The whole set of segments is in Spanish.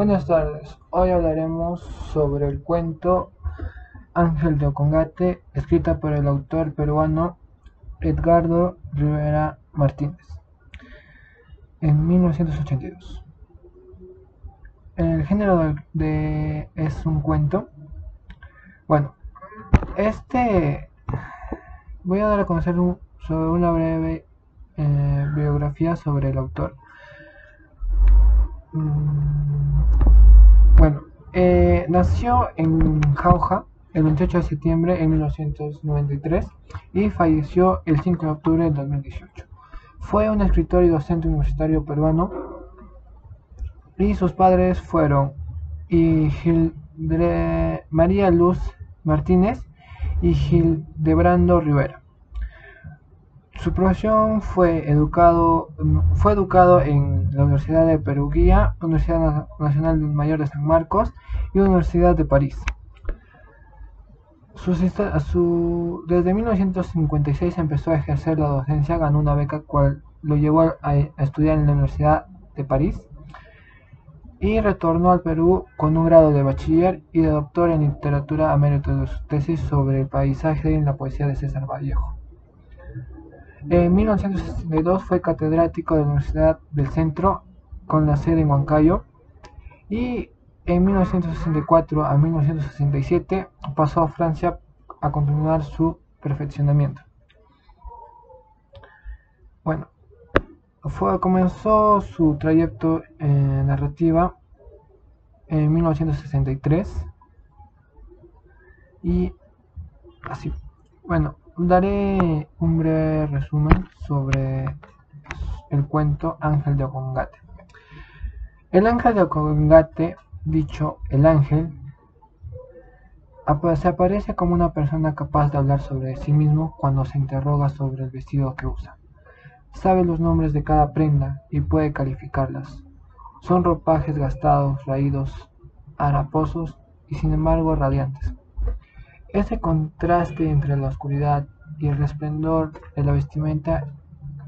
Buenas tardes, hoy hablaremos sobre el cuento Ángel de Ocongate, escrita por el autor peruano Edgardo Rivera Martínez en 1982. El género de, es un cuento. Bueno, este voy a dar a conocer sobre una breve eh, biografía sobre el autor. Mm, bueno, eh, nació en Jauja el 28 de septiembre de 1993 y falleció el 5 de octubre de 2018. Fue un escritor y docente universitario peruano y sus padres fueron María Luz Martínez y Gildebrando Rivera. Su profesión fue educado, fue educado en la Universidad de Perugia, Universidad Nacional Mayor de San Marcos y Universidad de París. desde 1956 empezó a ejercer la docencia, ganó una beca cual lo llevó a, estudiar en la Universidad de París y retornó al Perú con un grado de bachiller y de doctor en literatura a mérito de su tesis sobre el paisaje en la poesía de César Vallejo. En 1962 fue catedrático de la Universidad del Centro con la sede en Huancayo y en 1964 a 1967 pasó a Francia a continuar su perfeccionamiento. Bueno, fue, comenzó su trayecto en narrativa en 1963 y así. Bueno, Daré un breve resumen sobre el cuento Ángel de Ocongate. El ángel de Ocongate, dicho el ángel, se aparece como una persona capaz de hablar sobre sí mismo cuando se interroga sobre el vestido que usa. Sabe los nombres de cada prenda y puede calificarlas. Son ropajes gastados, raídos, haraposos y sin embargo radiantes. Ese contraste entre la oscuridad y el resplendor de la vestimenta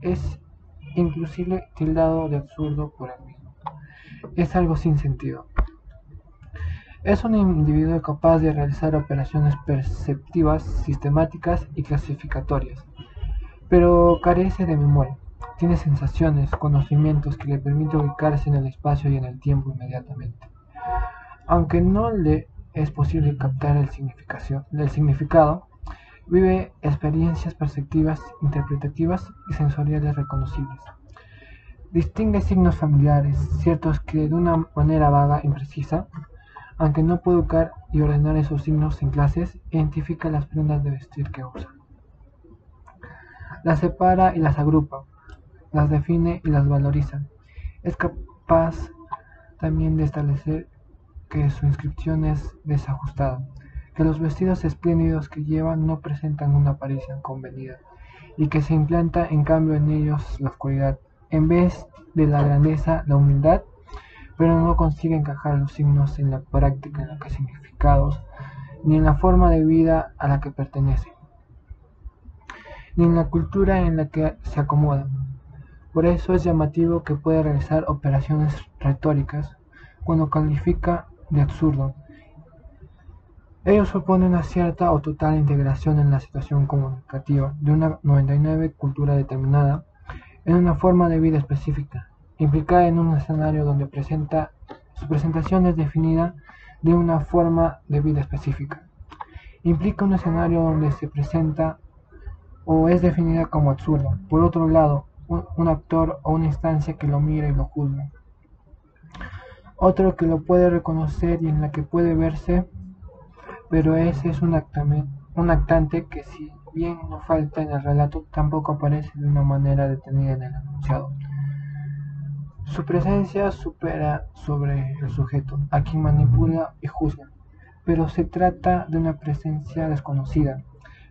es inclusive tildado de absurdo por él mismo. Es algo sin sentido. Es un individuo capaz de realizar operaciones perceptivas, sistemáticas y clasificatorias, pero carece de memoria. Tiene sensaciones, conocimientos que le permiten ubicarse en el espacio y en el tiempo inmediatamente. Aunque no le es posible captar el, significado, vive experiencias perceptivas, interpretativas y sensoriales reconocibles. Distingue signos familiares, ciertos que de una manera vaga, imprecisa, aunque no puede buscar y ordenar esos signos en clases, identifica las prendas de vestir que usa. Las separa y las agrupa, las define y las valoriza. Es capaz también de establecer que su inscripción es desajustada, que los vestidos espléndidos que llevan no presentan una apariencia convenida, y que se implanta en cambio en ellos la oscuridad, en vez de la grandeza, la humildad, pero no consigue encajar los signos en la práctica, en los significados, ni en la forma de vida a la que pertenece, ni en la cultura en la que se acomoda. Por eso es llamativo que pueda realizar operaciones retóricas cuando califica de absurdo. Ello supone una cierta o total integración en la situación comunicativa de una 99 cultura determinada en una forma de vida específica, implicada en un escenario donde presenta, su presentación es definida de una forma de vida específica. Implica un escenario donde se presenta o es definida como absurdo. Por otro lado, un actor o una instancia que lo mira y lo juzga otro que lo puede reconocer y en la que puede verse, pero ese es un, actante que si bien no falta en el relato, tampoco aparece de una manera detenida en el anunciado. Su presencia supera sobre el sujeto, a quien manipula y juzga, pero se trata de una presencia desconocida,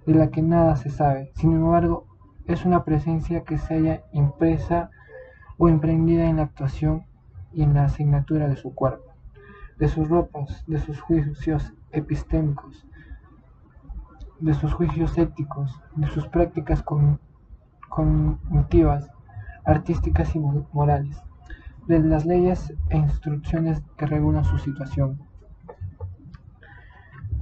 de la que nada se sabe. Sin embargo, es una presencia que se haya impresa o emprendida en la actuación y en la asignatura de su cuerpo, de sus ropas, de sus juicios epistémicos, de sus juicios éticos, de sus prácticas cognitivas, artísticas y morales. de las leyes e instrucciones que regulan su situación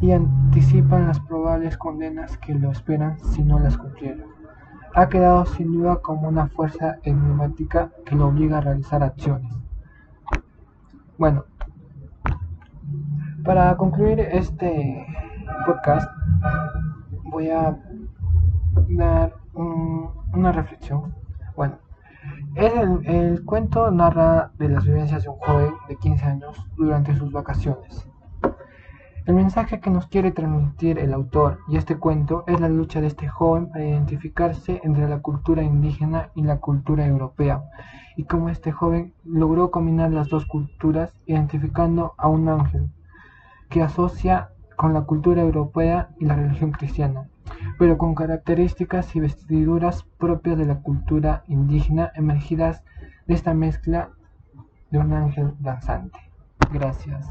y anticipan las probables condenas que lo esperan si no las cumpliera. Ha quedado sin duda como una fuerza enigmática que lo obliga a realizar acciones. Bueno, para concluir este podcast voy a dar una reflexión. Bueno, el, el cuento narra de las vivencias de un joven de 15 años durante sus vacaciones. El mensaje que nos quiere transmitir el autor y este cuento es la lucha de este joven para identificarse entre la cultura indígena y la cultura europea, y cómo este joven logró combinar las dos culturas identificando a un ángel que asocia con la cultura europea y la religión cristiana, pero con características y vestiduras propias de la cultura indígena emergidas de esta mezcla de un ángel danzante. Gracias.